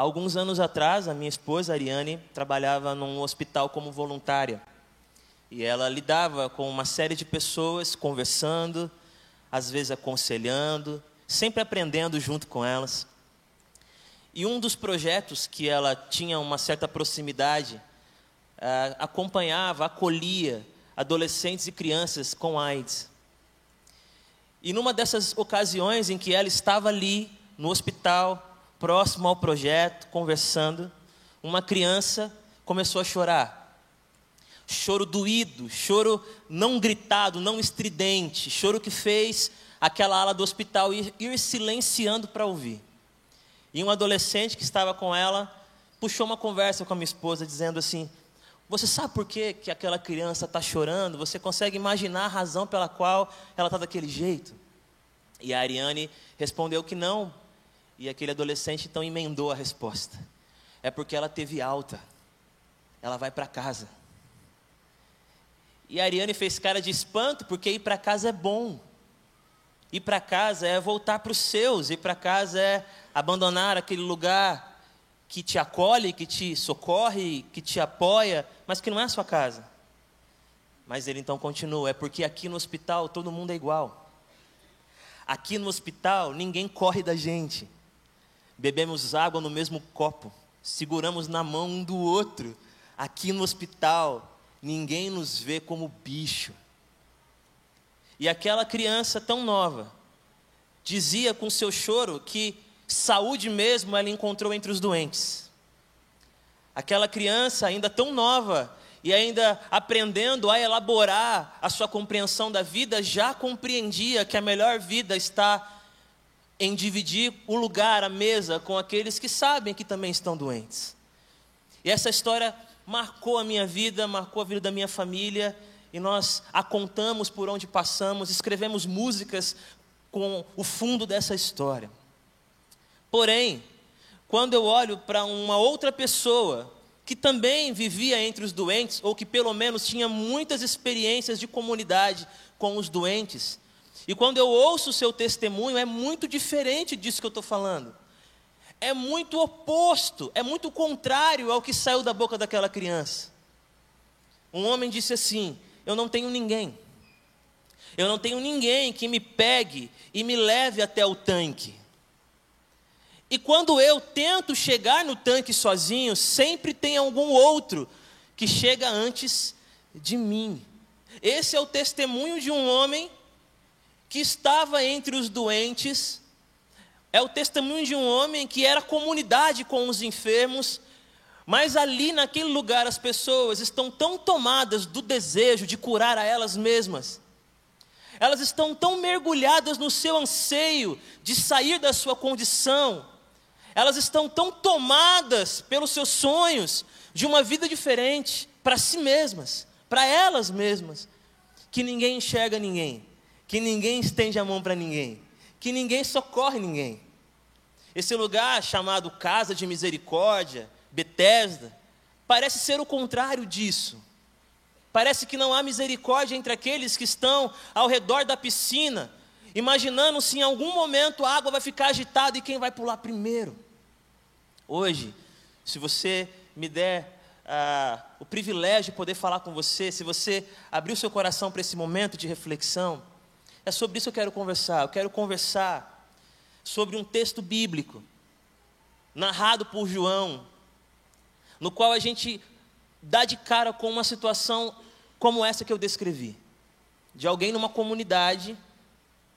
Alguns anos atrás, a minha esposa, Ariane, trabalhava num hospital como voluntária. E ela lidava com uma série de pessoas, conversando, às vezes aconselhando, sempre aprendendo junto com elas. E um dos projetos que ela tinha uma certa proximidade, uh, acompanhava, acolhia adolescentes e crianças com AIDS. E numa dessas ocasiões em que ela estava ali, no hospital, próximo ao projeto, conversando, uma criança começou a chorar. Choro doído, choro não gritado, não estridente, choro que fez aquela ala do hospital ir, ir silenciando para ouvir. E um adolescente que estava com ela puxou uma conversa com a minha esposa, dizendo assim: Você sabe por que, que aquela criança está chorando? Você consegue imaginar a razão pela qual ela está daquele jeito? E a Ariane respondeu que não, e aquele adolescente então emendou a resposta. É porque ela teve alta. Ela vai para casa. E a Ariane fez cara de espanto, porque ir para casa é bom. Ir para casa é voltar para os seus, ir para casa é abandonar aquele lugar que te acolhe, que te socorre, que te apoia, mas que não é a sua casa. Mas ele então continua: é porque aqui no hospital todo mundo é igual. Aqui no hospital ninguém corre da gente bebemos água no mesmo copo, seguramos na mão um do outro. Aqui no hospital, ninguém nos vê como bicho. E aquela criança tão nova dizia com seu choro que saúde mesmo ela encontrou entre os doentes. Aquela criança ainda tão nova e ainda aprendendo a elaborar a sua compreensão da vida, já compreendia que a melhor vida está em dividir o lugar, a mesa, com aqueles que sabem que também estão doentes. E essa história marcou a minha vida, marcou a vida da minha família, e nós a contamos por onde passamos, escrevemos músicas com o fundo dessa história. Porém, quando eu olho para uma outra pessoa que também vivia entre os doentes, ou que pelo menos tinha muitas experiências de comunidade com os doentes, e quando eu ouço o seu testemunho, é muito diferente disso que eu estou falando. É muito oposto, é muito contrário ao que saiu da boca daquela criança. Um homem disse assim: Eu não tenho ninguém. Eu não tenho ninguém que me pegue e me leve até o tanque. E quando eu tento chegar no tanque sozinho, sempre tem algum outro que chega antes de mim. Esse é o testemunho de um homem que estava entre os doentes, é o testemunho de um homem que era comunidade com os enfermos, mas ali naquele lugar as pessoas estão tão tomadas do desejo de curar a elas mesmas, elas estão tão mergulhadas no seu anseio de sair da sua condição, elas estão tão tomadas pelos seus sonhos de uma vida diferente para si mesmas, para elas mesmas, que ninguém enxerga ninguém que ninguém estende a mão para ninguém, que ninguém socorre ninguém. Esse lugar chamado Casa de Misericórdia, Betesda, parece ser o contrário disso. Parece que não há misericórdia entre aqueles que estão ao redor da piscina, imaginando se em algum momento a água vai ficar agitada e quem vai pular primeiro. Hoje, se você me der ah, o privilégio de poder falar com você, se você abrir o seu coração para esse momento de reflexão, é sobre isso que eu quero conversar. Eu quero conversar sobre um texto bíblico, narrado por João, no qual a gente dá de cara com uma situação como essa que eu descrevi. De alguém numa comunidade,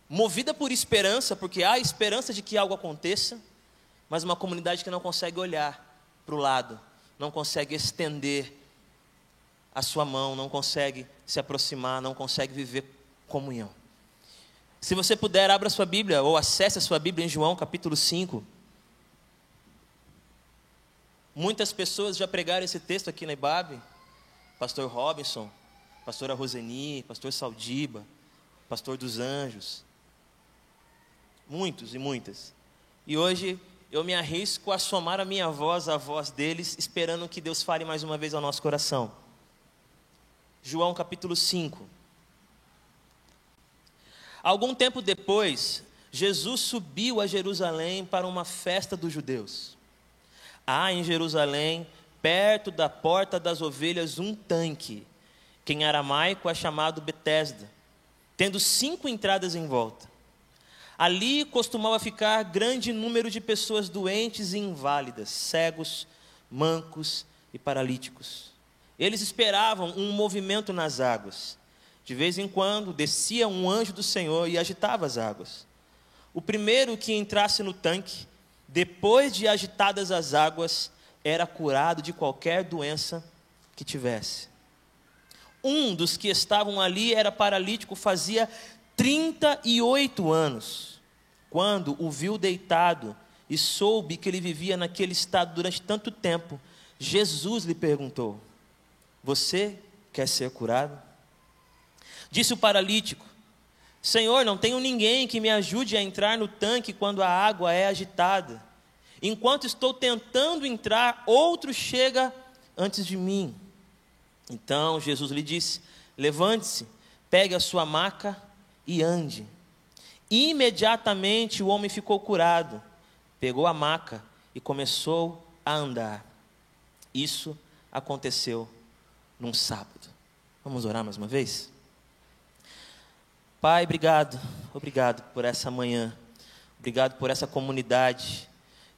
movida por esperança, porque há esperança de que algo aconteça, mas uma comunidade que não consegue olhar para o lado, não consegue estender a sua mão, não consegue se aproximar, não consegue viver comunhão. Se você puder, abra sua Bíblia ou acesse a sua Bíblia em João capítulo 5. Muitas pessoas já pregaram esse texto aqui na IBAB. Pastor Robinson, pastora Roseni, pastor Saldiba, pastor dos Anjos. Muitos e muitas. E hoje eu me arrisco a somar a minha voz à voz deles, esperando que Deus fale mais uma vez ao nosso coração. João capítulo 5. Algum tempo depois, Jesus subiu a Jerusalém para uma festa dos judeus. Há em Jerusalém, perto da porta das ovelhas, um tanque, que em aramaico é chamado Betesda, tendo cinco entradas em volta. Ali costumava ficar grande número de pessoas doentes e inválidas, cegos, mancos e paralíticos. Eles esperavam um movimento nas águas. De vez em quando descia um anjo do Senhor e agitava as águas. O primeiro que entrasse no tanque, depois de agitadas as águas, era curado de qualquer doença que tivesse. Um dos que estavam ali era paralítico, fazia 38 anos. Quando o viu deitado e soube que ele vivia naquele estado durante tanto tempo, Jesus lhe perguntou: Você quer ser curado? Disse o paralítico: Senhor, não tenho ninguém que me ajude a entrar no tanque quando a água é agitada. Enquanto estou tentando entrar, outro chega antes de mim. Então Jesus lhe disse: Levante-se, pegue a sua maca e ande. Imediatamente o homem ficou curado, pegou a maca e começou a andar. Isso aconteceu num sábado. Vamos orar mais uma vez? Pai, obrigado, obrigado por essa manhã, obrigado por essa comunidade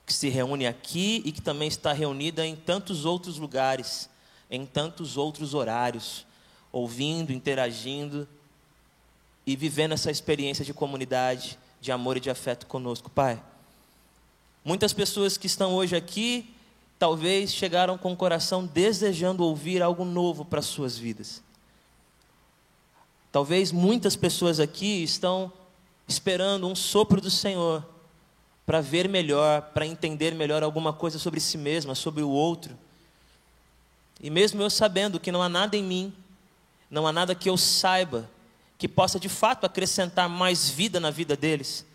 que se reúne aqui e que também está reunida em tantos outros lugares em tantos outros horários, ouvindo, interagindo e vivendo essa experiência de comunidade, de amor e de afeto conosco, Pai. Muitas pessoas que estão hoje aqui, talvez chegaram com o coração desejando ouvir algo novo para as suas vidas. Talvez muitas pessoas aqui estão esperando um sopro do Senhor para ver melhor, para entender melhor alguma coisa sobre si mesma, sobre o outro. E mesmo eu sabendo que não há nada em mim, não há nada que eu saiba que possa de fato acrescentar mais vida na vida deles,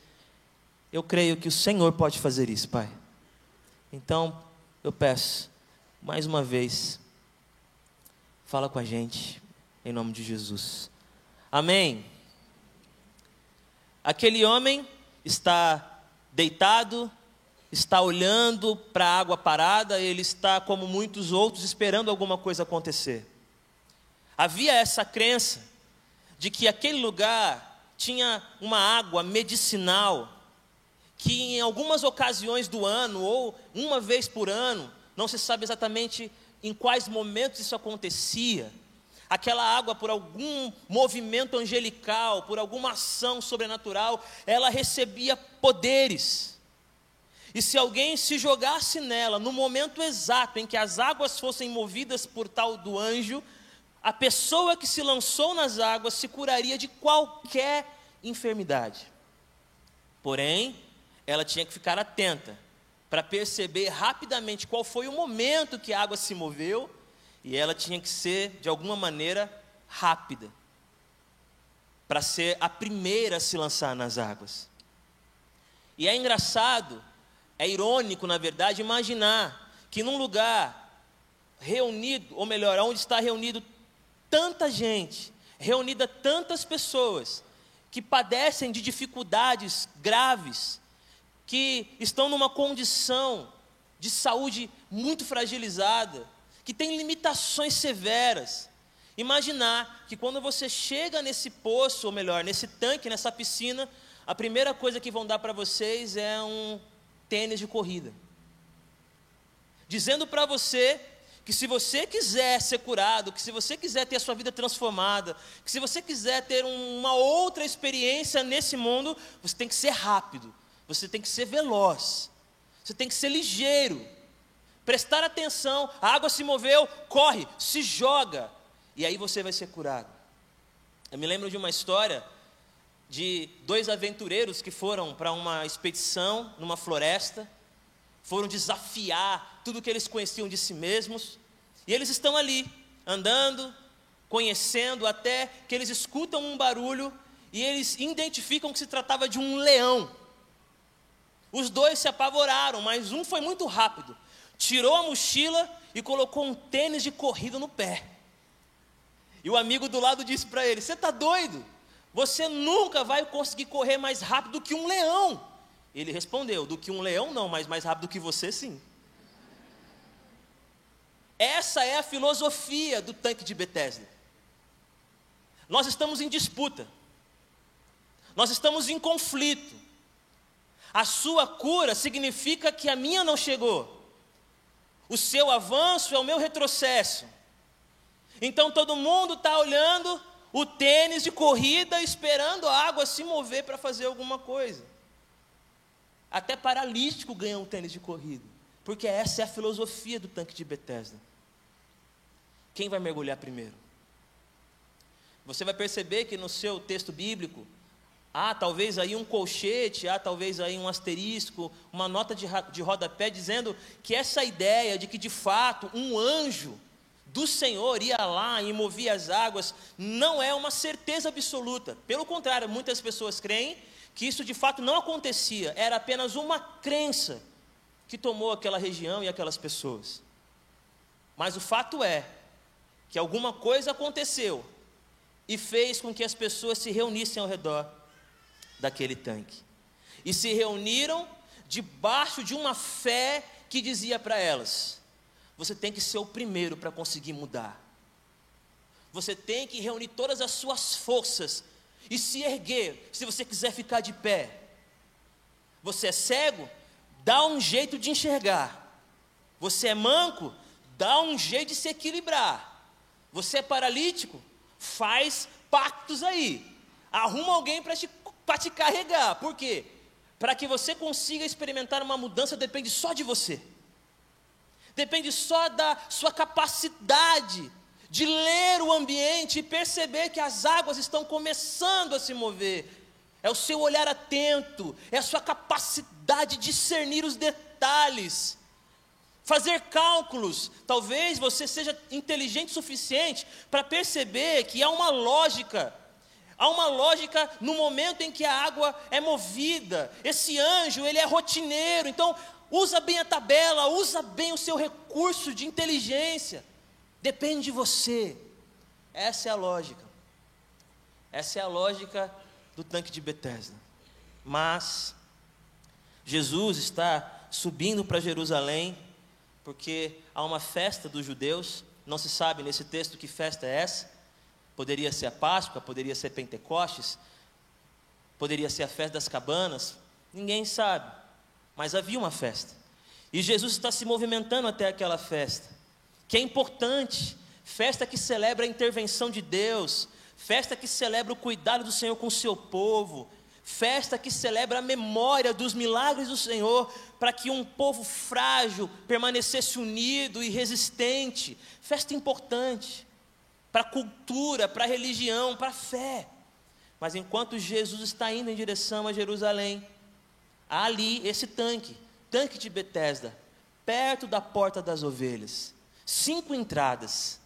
eu creio que o Senhor pode fazer isso, Pai. Então, eu peço, mais uma vez, fala com a gente, em nome de Jesus. Amém. Aquele homem está deitado, está olhando para a água parada, ele está, como muitos outros, esperando alguma coisa acontecer. Havia essa crença de que aquele lugar tinha uma água medicinal, que em algumas ocasiões do ano, ou uma vez por ano, não se sabe exatamente em quais momentos isso acontecia, aquela água, por algum movimento angelical, por alguma ação sobrenatural, ela recebia poderes. E se alguém se jogasse nela no momento exato em que as águas fossem movidas por tal do anjo, a pessoa que se lançou nas águas se curaria de qualquer enfermidade. Porém, ela tinha que ficar atenta para perceber rapidamente qual foi o momento que a água se moveu, e ela tinha que ser, de alguma maneira, rápida, para ser a primeira a se lançar nas águas. E é engraçado é irônico, na verdade, imaginar que num lugar reunido, ou melhor, onde está reunido tanta gente, reunida tantas pessoas que padecem de dificuldades graves, que estão numa condição de saúde muito fragilizada, que tem limitações severas. Imaginar que quando você chega nesse poço, ou melhor, nesse tanque, nessa piscina, a primeira coisa que vão dar para vocês é um tênis de corrida. Dizendo para você que se você quiser ser curado, que se você quiser ter a sua vida transformada, que se você quiser ter uma outra experiência nesse mundo, você tem que ser rápido, você tem que ser veloz, você tem que ser ligeiro, prestar atenção, a água se moveu, corre, se joga, e aí você vai ser curado. Eu me lembro de uma história de dois aventureiros que foram para uma expedição numa floresta, foram desafiar tudo que eles conheciam de si mesmos, e eles estão ali, andando, conhecendo, até que eles escutam um barulho e eles identificam que se tratava de um leão. Os dois se apavoraram, mas um foi muito rápido, tirou a mochila e colocou um tênis de corrida no pé. E o amigo do lado disse para ele: Você está doido? Você nunca vai conseguir correr mais rápido do que um leão. Ele respondeu: Do que um leão, não, mas mais rápido que você, sim. Essa é a filosofia do tanque de Bethesda. Nós estamos em disputa. Nós estamos em conflito. A sua cura significa que a minha não chegou. O seu avanço é o meu retrocesso. Então todo mundo está olhando o tênis de corrida, esperando a água se mover para fazer alguma coisa. Até paralítico ganha um tênis de corrida, porque essa é a filosofia do tanque de Bethesda. Quem vai mergulhar primeiro? Você vai perceber que no seu texto bíblico há talvez aí um colchete, há talvez aí um asterisco, uma nota de, de rodapé dizendo que essa ideia de que de fato um anjo do Senhor ia lá e movia as águas, não é uma certeza absoluta. Pelo contrário, muitas pessoas creem que isso de fato não acontecia, era apenas uma crença que tomou aquela região e aquelas pessoas. Mas o fato é que alguma coisa aconteceu e fez com que as pessoas se reunissem ao redor daquele tanque. E se reuniram debaixo de uma fé que dizia para elas: você tem que ser o primeiro para conseguir mudar. Você tem que reunir todas as suas forças e se erguer, se você quiser ficar de pé. Você é cego? Dá um jeito de enxergar. Você é manco? Dá um jeito de se equilibrar. Você é paralítico? Faz pactos aí. Arruma alguém para te, te carregar. Por quê? Para que você consiga experimentar uma mudança, depende só de você depende só da sua capacidade de ler o ambiente e perceber que as águas estão começando a se mover. É o seu olhar atento, é a sua capacidade de discernir os detalhes, fazer cálculos. Talvez você seja inteligente o suficiente para perceber que há uma lógica Há uma lógica no momento em que a água é movida. Esse anjo, ele é rotineiro. Então, Usa bem a tabela, usa bem o seu recurso de inteligência. Depende de você. Essa é a lógica. Essa é a lógica do tanque de Bethesda. Mas Jesus está subindo para Jerusalém porque há uma festa dos judeus. Não se sabe nesse texto que festa é essa. Poderia ser a Páscoa, poderia ser Pentecostes, poderia ser a festa das cabanas. Ninguém sabe. Mas havia uma festa. E Jesus está se movimentando até aquela festa, que é importante, festa que celebra a intervenção de Deus, festa que celebra o cuidado do Senhor com o seu povo, festa que celebra a memória dos milagres do Senhor, para que um povo frágil permanecesse unido e resistente. Festa importante para a cultura, para a religião, para a fé. Mas enquanto Jesus está indo em direção a Jerusalém, há ali esse tanque, tanque de Betesda, perto da porta das ovelhas. Cinco entradas.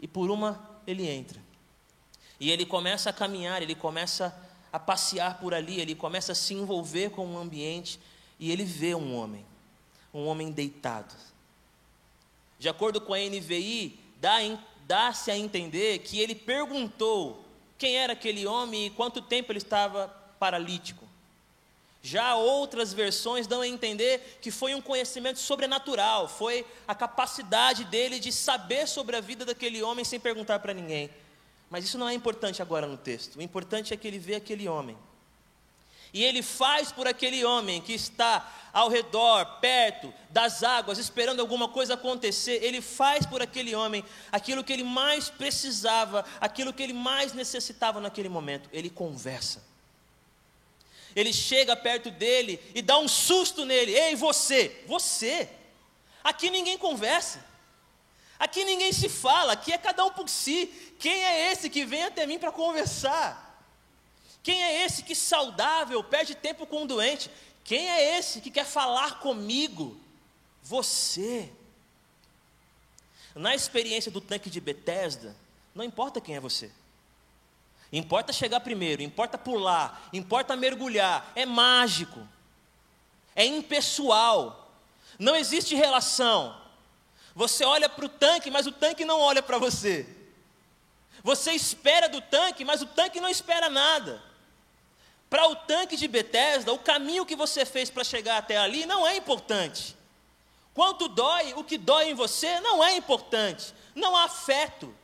E por uma ele entra. E ele começa a caminhar, ele começa a passear por ali, ele começa a se envolver com o ambiente e ele vê um homem, um homem deitado. De acordo com a NVI, dá-se a entender que ele perguntou quem era aquele homem e quanto tempo ele estava paralítico. Já outras versões dão a entender que foi um conhecimento sobrenatural, foi a capacidade dele de saber sobre a vida daquele homem sem perguntar para ninguém. Mas isso não é importante agora no texto. O importante é que ele vê aquele homem. E ele faz por aquele homem que está ao redor, perto das águas, esperando alguma coisa acontecer. Ele faz por aquele homem aquilo que ele mais precisava, aquilo que ele mais necessitava naquele momento. Ele conversa ele chega perto dele e dá um susto nele: Ei, você, você, aqui ninguém conversa, aqui ninguém se fala, aqui é cada um por si. Quem é esse que vem até mim para conversar? Quem é esse que saudável perde tempo com um doente? Quem é esse que quer falar comigo? Você. Na experiência do tanque de Bethesda, não importa quem é você. Importa chegar primeiro, importa pular, importa mergulhar. É mágico. É impessoal. Não existe relação. Você olha para o tanque, mas o tanque não olha para você. Você espera do tanque, mas o tanque não espera nada. Para o tanque de Bethesda, o caminho que você fez para chegar até ali não é importante. Quanto dói, o que dói em você não é importante, não há afeto.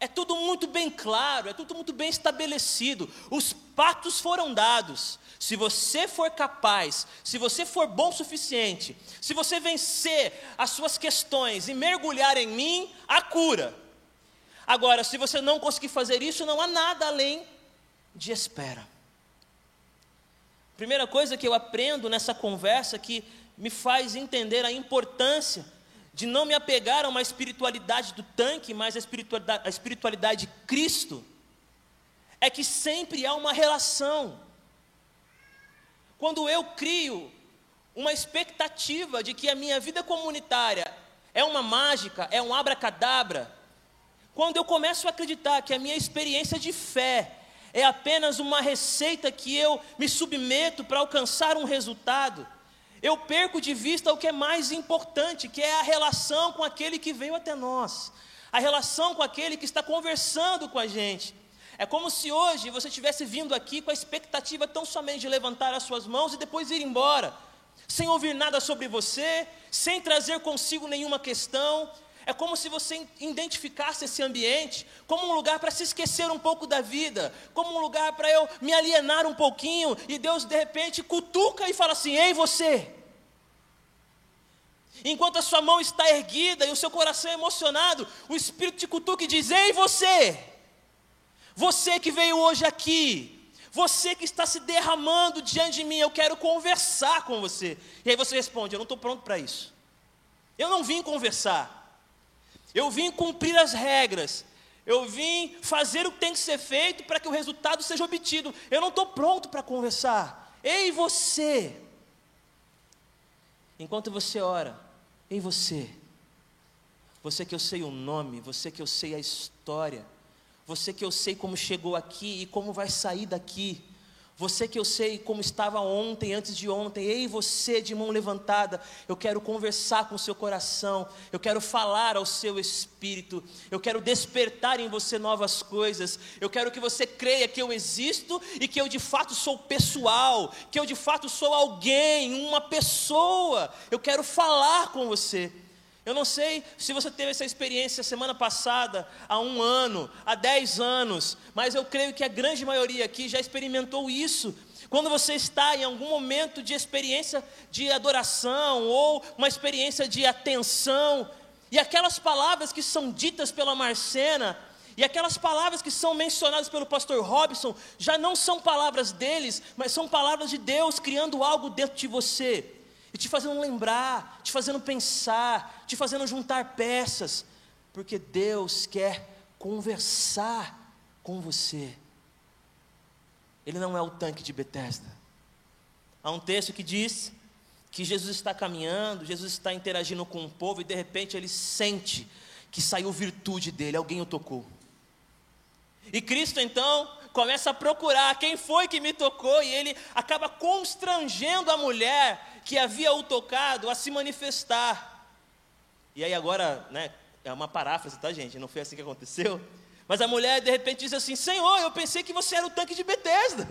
É tudo muito bem claro, é tudo muito bem estabelecido. Os patos foram dados. Se você for capaz, se você for bom o suficiente, se você vencer as suas questões e mergulhar em mim, a cura. Agora, se você não conseguir fazer isso, não há nada além de espera. Primeira coisa que eu aprendo nessa conversa que me faz entender a importância de não me apegar a uma espiritualidade do tanque, mas a espiritualidade, de Cristo, é que sempre há uma relação. Quando eu crio uma expectativa de que a minha vida comunitária é uma mágica, é um abracadabra, quando eu começo a acreditar que a minha experiência de fé é apenas uma receita que eu me submeto para alcançar um resultado, eu perco de vista o que é mais importante, que é a relação com aquele que veio até nós, a relação com aquele que está conversando com a gente. É como se hoje você tivesse vindo aqui com a expectativa tão somente de levantar as suas mãos e depois ir embora, sem ouvir nada sobre você, sem trazer consigo nenhuma questão. É como se você identificasse esse ambiente como um lugar para se esquecer um pouco da vida, como um lugar para eu me alienar um pouquinho, e Deus de repente cutuca e fala assim: Ei, você, Enquanto a sua mão está erguida e o seu coração é emocionado, o Espírito te cutuca e diz: Ei, você, você que veio hoje aqui, você que está se derramando diante de mim, eu quero conversar com você. E aí você responde: Eu não estou pronto para isso. Eu não vim conversar. Eu vim cumprir as regras. Eu vim fazer o que tem que ser feito para que o resultado seja obtido. Eu não estou pronto para conversar. Ei, você. Enquanto você ora, em você. Você que eu sei o nome, você que eu sei a história, você que eu sei como chegou aqui e como vai sair daqui. Você que eu sei como estava ontem, antes de ontem, ei você de mão levantada, eu quero conversar com o seu coração, eu quero falar ao seu espírito, eu quero despertar em você novas coisas, eu quero que você creia que eu existo e que eu de fato sou pessoal, que eu de fato sou alguém, uma pessoa, eu quero falar com você. Eu não sei se você teve essa experiência semana passada, há um ano, há dez anos, mas eu creio que a grande maioria aqui já experimentou isso. Quando você está em algum momento de experiência de adoração ou uma experiência de atenção, e aquelas palavras que são ditas pela Marcena, e aquelas palavras que são mencionadas pelo pastor Robson, já não são palavras deles, mas são palavras de Deus criando algo dentro de você e te fazendo lembrar, te fazendo pensar, te fazendo juntar peças, porque Deus quer conversar com você. Ele não é o tanque de Betesda. Há um texto que diz que Jesus está caminhando, Jesus está interagindo com o povo e de repente ele sente que saiu virtude dele, alguém o tocou. E Cristo então começa a procurar quem foi que me tocou, e ele acaba constrangendo a mulher que havia o tocado a se manifestar. E aí agora, né, é uma paráfrase, tá gente? Não foi assim que aconteceu. Mas a mulher de repente diz assim: Senhor, eu pensei que você era o tanque de Betesda.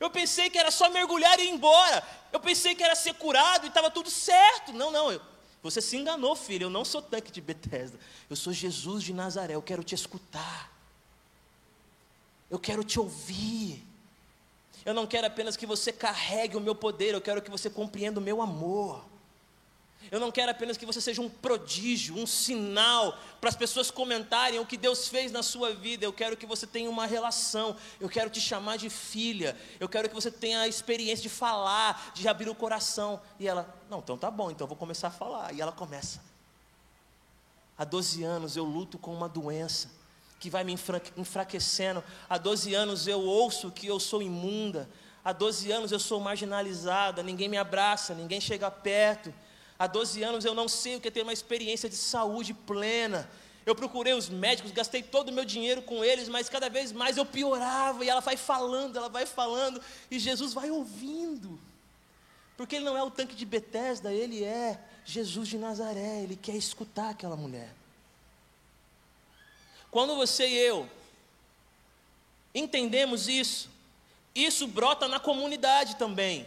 Eu pensei que era só mergulhar e ir embora. Eu pensei que era ser curado e estava tudo certo. Não, não. Eu, você se enganou, filho. Eu não sou tanque de Betesda. Eu sou Jesus de Nazaré. Eu quero te escutar. Eu quero te ouvir. Eu não quero apenas que você carregue o meu poder, eu quero que você compreenda o meu amor. Eu não quero apenas que você seja um prodígio, um sinal para as pessoas comentarem o que Deus fez na sua vida. Eu quero que você tenha uma relação. Eu quero te chamar de filha. Eu quero que você tenha a experiência de falar, de abrir o coração. E ela, não, então tá bom, então eu vou começar a falar. E ela começa. Há 12 anos eu luto com uma doença que vai me enfraquecendo. Há 12 anos eu ouço que eu sou imunda. Há 12 anos eu sou marginalizada, ninguém me abraça, ninguém chega perto. Há 12 anos eu não sei o que é ter uma experiência de saúde plena. Eu procurei os médicos, gastei todo o meu dinheiro com eles, mas cada vez mais eu piorava. E ela vai falando, ela vai falando, e Jesus vai ouvindo. Porque ele não é o tanque de Betesda, ele é Jesus de Nazaré, ele quer escutar aquela mulher. Quando você e eu entendemos isso, isso brota na comunidade também.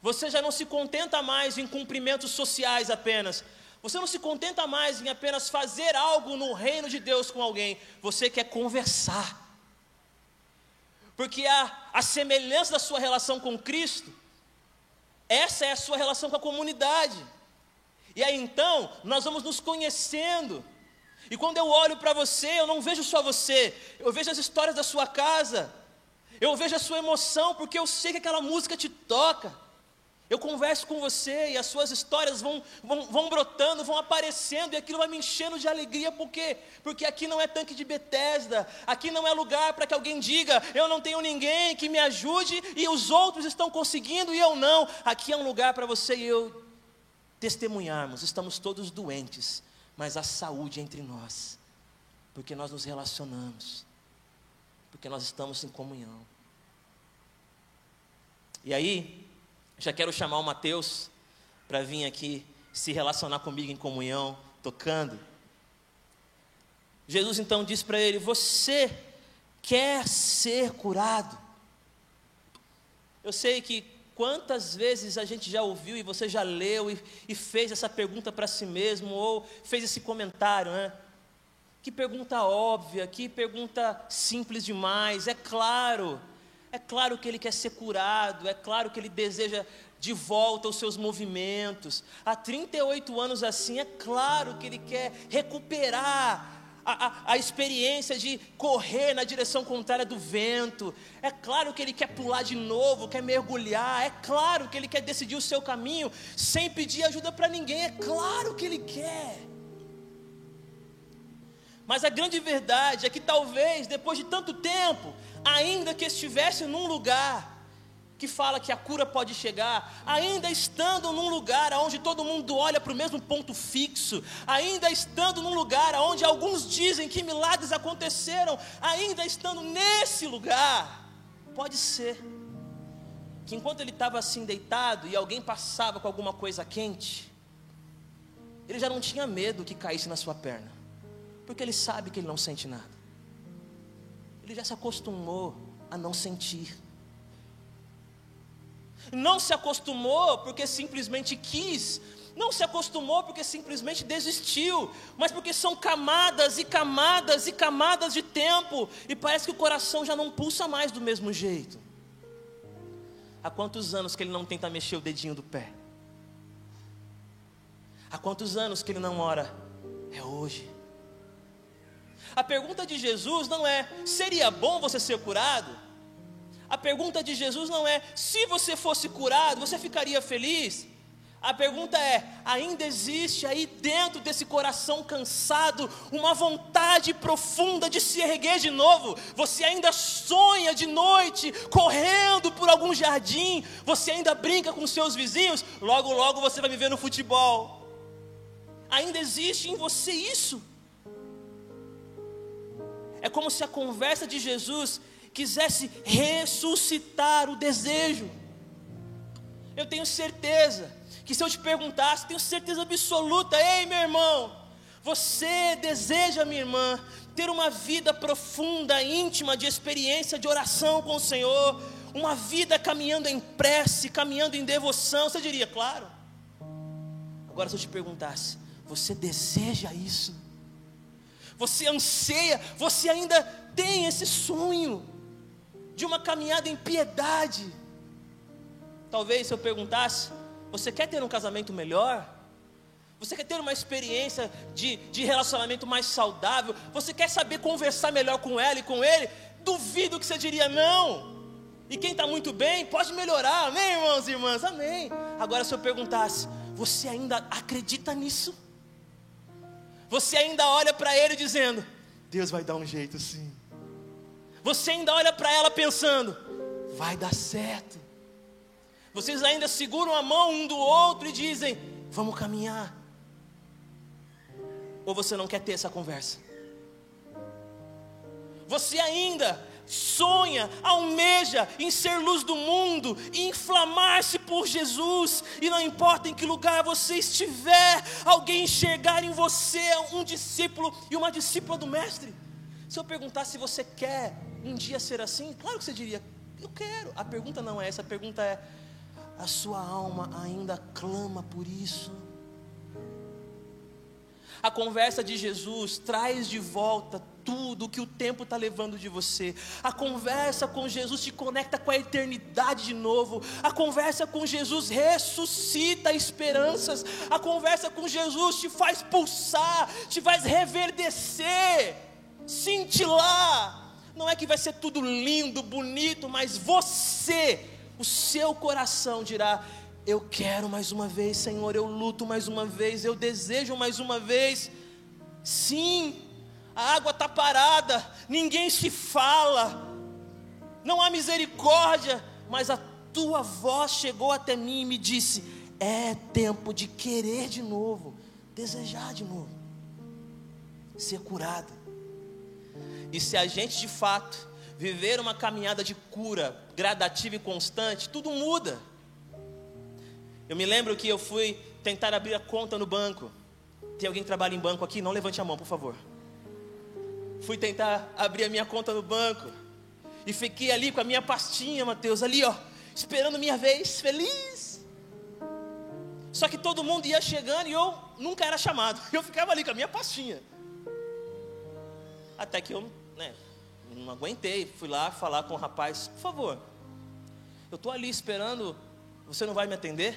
Você já não se contenta mais em cumprimentos sociais apenas. Você não se contenta mais em apenas fazer algo no reino de Deus com alguém. Você quer conversar. Porque a, a semelhança da sua relação com Cristo, essa é a sua relação com a comunidade. E aí então, nós vamos nos conhecendo. E quando eu olho para você, eu não vejo só você, eu vejo as histórias da sua casa, eu vejo a sua emoção, porque eu sei que aquela música te toca. Eu converso com você e as suas histórias vão, vão, vão brotando, vão aparecendo, e aquilo vai me enchendo de alegria, por quê? Porque aqui não é tanque de Betesda, aqui não é lugar para que alguém diga, eu não tenho ninguém que me ajude e os outros estão conseguindo e eu não. Aqui é um lugar para você e eu testemunharmos, estamos todos doentes, mas há saúde entre nós, porque nós nos relacionamos, porque nós estamos em comunhão. E aí, já quero chamar o Mateus para vir aqui se relacionar comigo em comunhão, tocando. Jesus então diz para ele: Você quer ser curado? Eu sei que quantas vezes a gente já ouviu e você já leu e, e fez essa pergunta para si mesmo, ou fez esse comentário, né? Que pergunta óbvia, que pergunta simples demais. É claro é claro que ele quer ser curado, é claro que ele deseja de volta os seus movimentos. Há 38 anos assim, é claro que ele quer recuperar a, a, a, experiência de correr na direção contrária do vento. É claro que ele quer pular de novo, quer mergulhar. É claro que ele quer decidir o seu caminho sem pedir ajuda para ninguém. É claro que ele quer. Mas a grande verdade é que talvez, depois de tanto tempo, ainda que estivesse num lugar que fala que a cura pode chegar, ainda estando num lugar onde todo mundo olha para o mesmo ponto fixo, ainda estando num lugar onde alguns dizem que milagres aconteceram, ainda estando nesse lugar, pode ser que enquanto ele estava assim deitado e alguém passava com alguma coisa quente, ele já não tinha medo que caísse na sua perna porque ele sabe que ele não sente nada. Ele já se acostumou a não sentir. Não se acostumou porque simplesmente quis, não se acostumou porque simplesmente desistiu, mas porque são camadas e camadas e camadas de tempo, e parece que o coração já não pulsa mais do mesmo jeito. Há quantos anos que ele não tenta mexer o dedinho do pé? Há quantos anos que ele não ora? É hoje. A pergunta de Jesus não é: seria bom você ser curado? A pergunta de Jesus não é: se você fosse curado, você ficaria feliz? A pergunta é: ainda existe aí dentro desse coração cansado uma vontade profunda de se erguer de novo? Você ainda sonha de noite correndo por algum jardim? Você ainda brinca com seus vizinhos? Logo, logo você vai me ver no futebol. Ainda existe em você isso? É como se a conversa de Jesus quisesse ressuscitar o desejo. Eu tenho certeza que se eu te perguntasse, tenho certeza absoluta, ei meu irmão, você deseja, minha irmã, ter uma vida profunda, íntima, de experiência de oração com o Senhor, uma vida caminhando em prece, caminhando em devoção, você diria, claro. Agora, se eu te perguntasse, você deseja isso? você anseia, você ainda tem esse sonho de uma caminhada em piedade. Talvez se eu perguntasse, você quer ter um casamento melhor? Você quer ter uma experiência de, de relacionamento mais saudável? Você quer saber conversar melhor com ela e com ele? Duvido que você diria não. E quem está muito bem pode melhorar, amém, irmãos e irmãs? Amém. Agora, se eu perguntasse, você ainda acredita nisso? você ainda olha para ele dizendo: Deus vai dar um jeito sim. Você ainda olha para ela pensando: vai dar certo. Vocês ainda seguram a mão um do outro e dizem: vamos caminhar. Ou você não quer ter essa conversa? Você ainda sonha, almeja em ser luz do mundo, inflamar-se por Jesus, e não importa em que lugar você estiver, alguém enxergar em você um discípulo e uma discípula do Mestre. Se eu perguntar se você quer um dia ser assim, claro que você diria, eu quero. A pergunta não é essa, a pergunta é: a sua alma ainda clama por isso. A conversa de Jesus traz de volta tudo que o tempo está levando de você. A conversa com Jesus te conecta com a eternidade de novo. A conversa com Jesus ressuscita esperanças. A conversa com Jesus te faz pulsar, te faz reverdecer, cintilar. Não é que vai ser tudo lindo, bonito, mas você, o seu coração dirá: eu quero mais uma vez, Senhor, eu luto mais uma vez, eu desejo mais uma vez. Sim, a água está parada, ninguém se fala, não há misericórdia, mas a tua voz chegou até mim e me disse: é tempo de querer de novo, desejar de novo, ser curado. E se a gente de fato viver uma caminhada de cura gradativa e constante, tudo muda. Eu me lembro que eu fui tentar abrir a conta no banco. Tem alguém que trabalha em banco aqui? Não levante a mão, por favor. Fui tentar abrir a minha conta no banco. E fiquei ali com a minha pastinha, Mateus, ali ó, esperando minha vez, feliz. Só que todo mundo ia chegando e eu nunca era chamado. Eu ficava ali com a minha pastinha. Até que eu, né, não aguentei, fui lá falar com o rapaz, por favor. Eu estou ali esperando, você não vai me atender?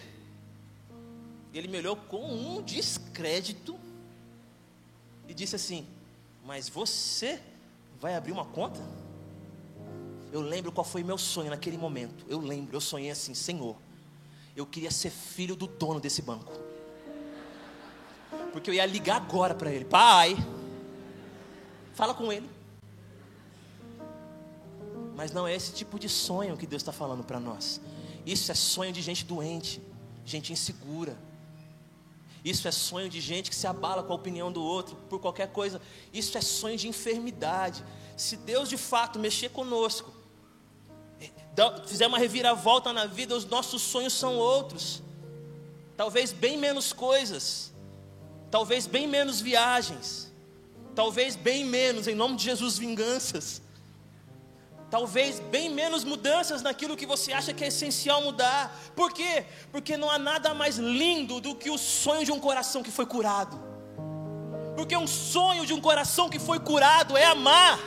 E ele me olhou com um descrédito e disse assim: Mas você vai abrir uma conta? Eu lembro qual foi meu sonho naquele momento. Eu lembro, eu sonhei assim: Senhor, eu queria ser filho do dono desse banco. Porque eu ia ligar agora para ele: Pai, fala com ele. Mas não é esse tipo de sonho que Deus está falando para nós. Isso é sonho de gente doente, gente insegura isso é sonho de gente que se abala com a opinião do outro por qualquer coisa. Isso é sonho de enfermidade. Se Deus de fato mexer conosco, fizer uma reviravolta na vida, os nossos sonhos são outros. Talvez bem menos coisas, talvez bem menos viagens, talvez bem menos, em nome de Jesus, vinganças talvez bem menos mudanças naquilo que você acha que é essencial mudar. Por quê? Porque não há nada mais lindo do que o sonho de um coração que foi curado. Porque um sonho de um coração que foi curado é amar.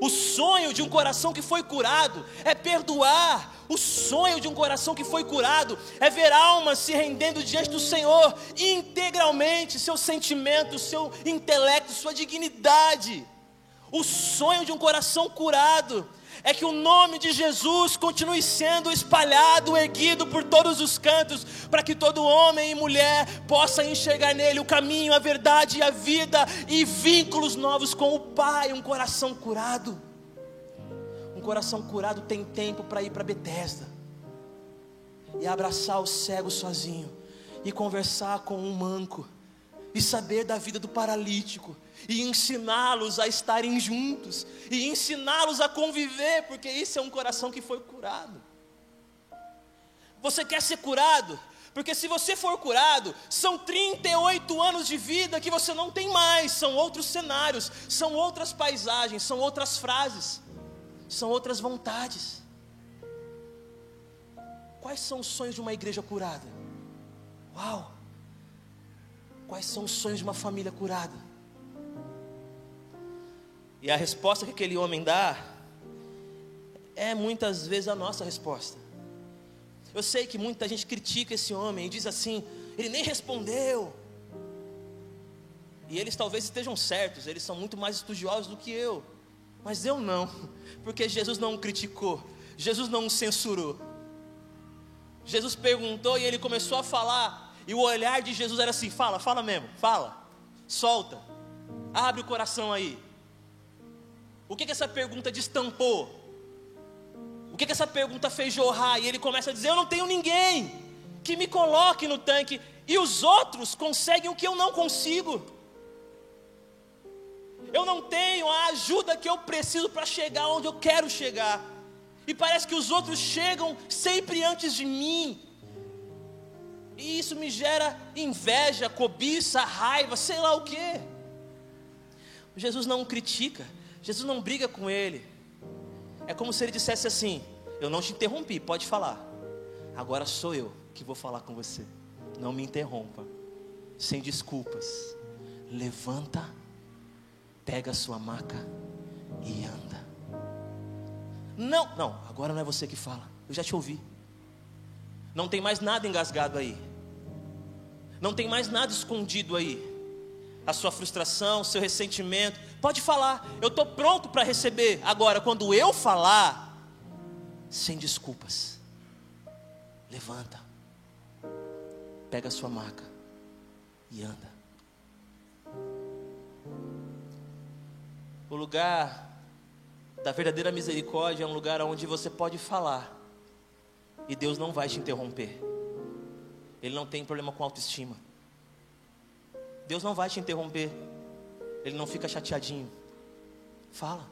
O sonho de um coração que foi curado é perdoar. O sonho de um coração que foi curado é ver almas se rendendo diante do Senhor integralmente, seu sentimento, seu intelecto, sua dignidade. O sonho de um coração curado é que o nome de Jesus continue sendo espalhado, erguido por todos os cantos, para que todo homem e mulher possa enxergar nele o caminho, a verdade e a vida e vínculos novos com o Pai, um coração curado. Um coração curado tem tempo para ir para Betesda e abraçar o cego sozinho e conversar com um manco e saber da vida do paralítico e ensiná-los a estarem juntos, e ensiná-los a conviver, porque isso é um coração que foi curado. Você quer ser curado? Porque se você for curado, são 38 anos de vida que você não tem mais, são outros cenários, são outras paisagens, são outras frases, são outras vontades. Quais são os sonhos de uma igreja curada? Uau! Quais são os sonhos de uma família curada? E a resposta que aquele homem dá é muitas vezes a nossa resposta. Eu sei que muita gente critica esse homem e diz assim: ele nem respondeu. E eles talvez estejam certos, eles são muito mais estudiosos do que eu. Mas eu não, porque Jesus não o criticou, Jesus não o censurou. Jesus perguntou e ele começou a falar, e o olhar de Jesus era assim: fala, fala mesmo, fala, solta, abre o coração aí. O que, que essa pergunta destampou? O que, que essa pergunta fez jorrar? E ele começa a dizer: Eu não tenho ninguém que me coloque no tanque, e os outros conseguem o que eu não consigo. Eu não tenho a ajuda que eu preciso para chegar onde eu quero chegar. E parece que os outros chegam sempre antes de mim. E isso me gera inveja, cobiça, raiva, sei lá o que. Jesus não critica, Jesus não briga com ele. É como se ele dissesse assim: Eu não te interrompi, pode falar. Agora sou eu que vou falar com você. Não me interrompa. Sem desculpas. Levanta, pega a sua maca e anda. Não, não, agora não é você que fala. Eu já te ouvi. Não tem mais nada engasgado aí. Não tem mais nada escondido aí. A sua frustração, o seu ressentimento. Pode falar. Eu estou pronto para receber. Agora, quando eu falar, sem desculpas. Levanta. Pega a sua maca e anda. O lugar da verdadeira misericórdia é um lugar onde você pode falar e Deus não vai te interromper. Ele não tem problema com autoestima. Deus não vai te interromper. Ele não fica chateadinho. Fala.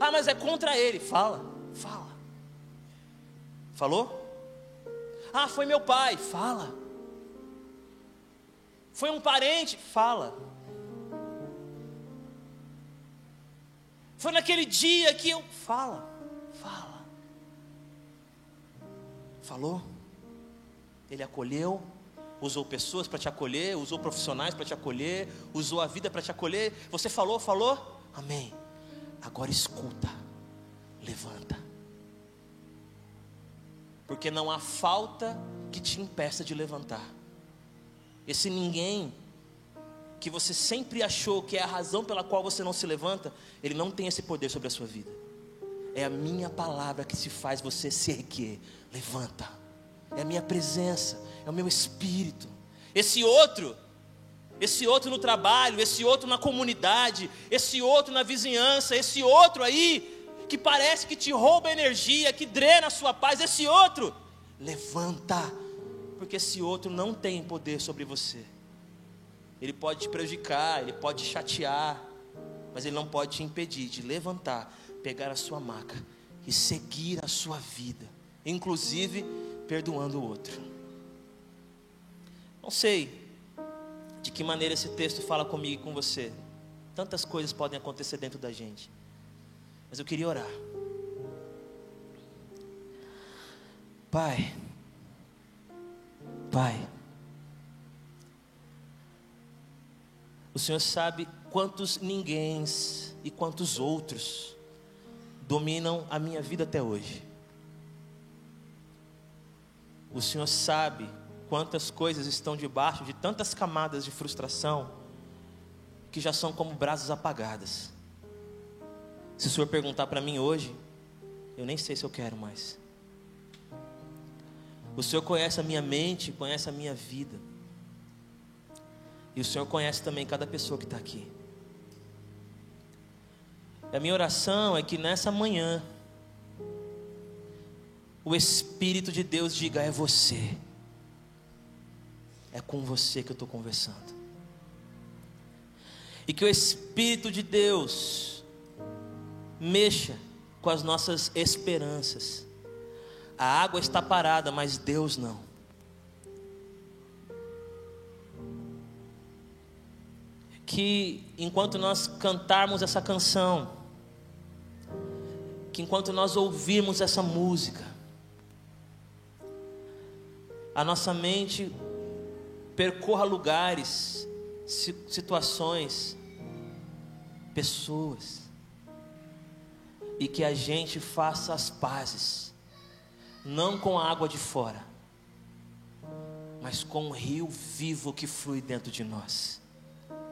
Ah, mas é contra ele. Fala. Fala. Falou? Ah, foi meu pai. Fala. Foi um parente. Fala. Foi naquele dia que eu. Fala. Fala. Falou? Ele acolheu, usou pessoas para te acolher, usou profissionais para te acolher, usou a vida para te acolher. Você falou, falou? Amém. Agora escuta, levanta. Porque não há falta que te impeça de levantar. Esse ninguém que você sempre achou que é a razão pela qual você não se levanta, ele não tem esse poder sobre a sua vida. É a minha palavra que se faz você se erguer. Levanta é a minha presença, é o meu espírito. Esse outro, esse outro no trabalho, esse outro na comunidade, esse outro na vizinhança, esse outro aí que parece que te rouba energia, que drena a sua paz, esse outro, levanta, porque esse outro não tem poder sobre você. Ele pode te prejudicar, ele pode te chatear, mas ele não pode te impedir de levantar, pegar a sua maca e seguir a sua vida, inclusive perdoando o outro. Não sei de que maneira esse texto fala comigo e com você. Tantas coisas podem acontecer dentro da gente. Mas eu queria orar. Pai, Pai, o Senhor sabe quantos ninguéms e quantos outros dominam a minha vida até hoje. O Senhor sabe quantas coisas estão debaixo de tantas camadas de frustração que já são como brasas apagadas. Se o Senhor perguntar para mim hoje, eu nem sei se eu quero mais. O Senhor conhece a minha mente, conhece a minha vida. E o Senhor conhece também cada pessoa que está aqui. A minha oração é que nessa manhã, o Espírito de Deus diga: é você, é com você que eu estou conversando. E que o Espírito de Deus mexa com as nossas esperanças. A água está parada, mas Deus não. Que enquanto nós cantarmos essa canção, que enquanto nós ouvirmos essa música, a nossa mente percorra lugares, situações, pessoas, e que a gente faça as pazes, não com a água de fora, mas com o rio vivo que flui dentro de nós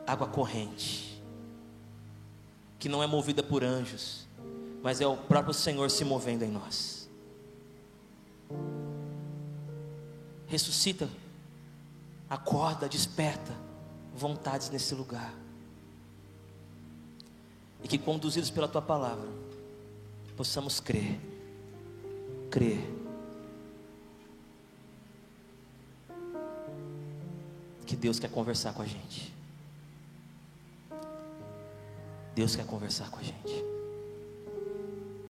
água corrente, que não é movida por anjos, mas é o próprio Senhor se movendo em nós ressuscita, acorda, desperta vontades nesse lugar. E que conduzidos pela tua palavra, possamos crer, crer. Que Deus quer conversar com a gente. Deus quer conversar com a gente.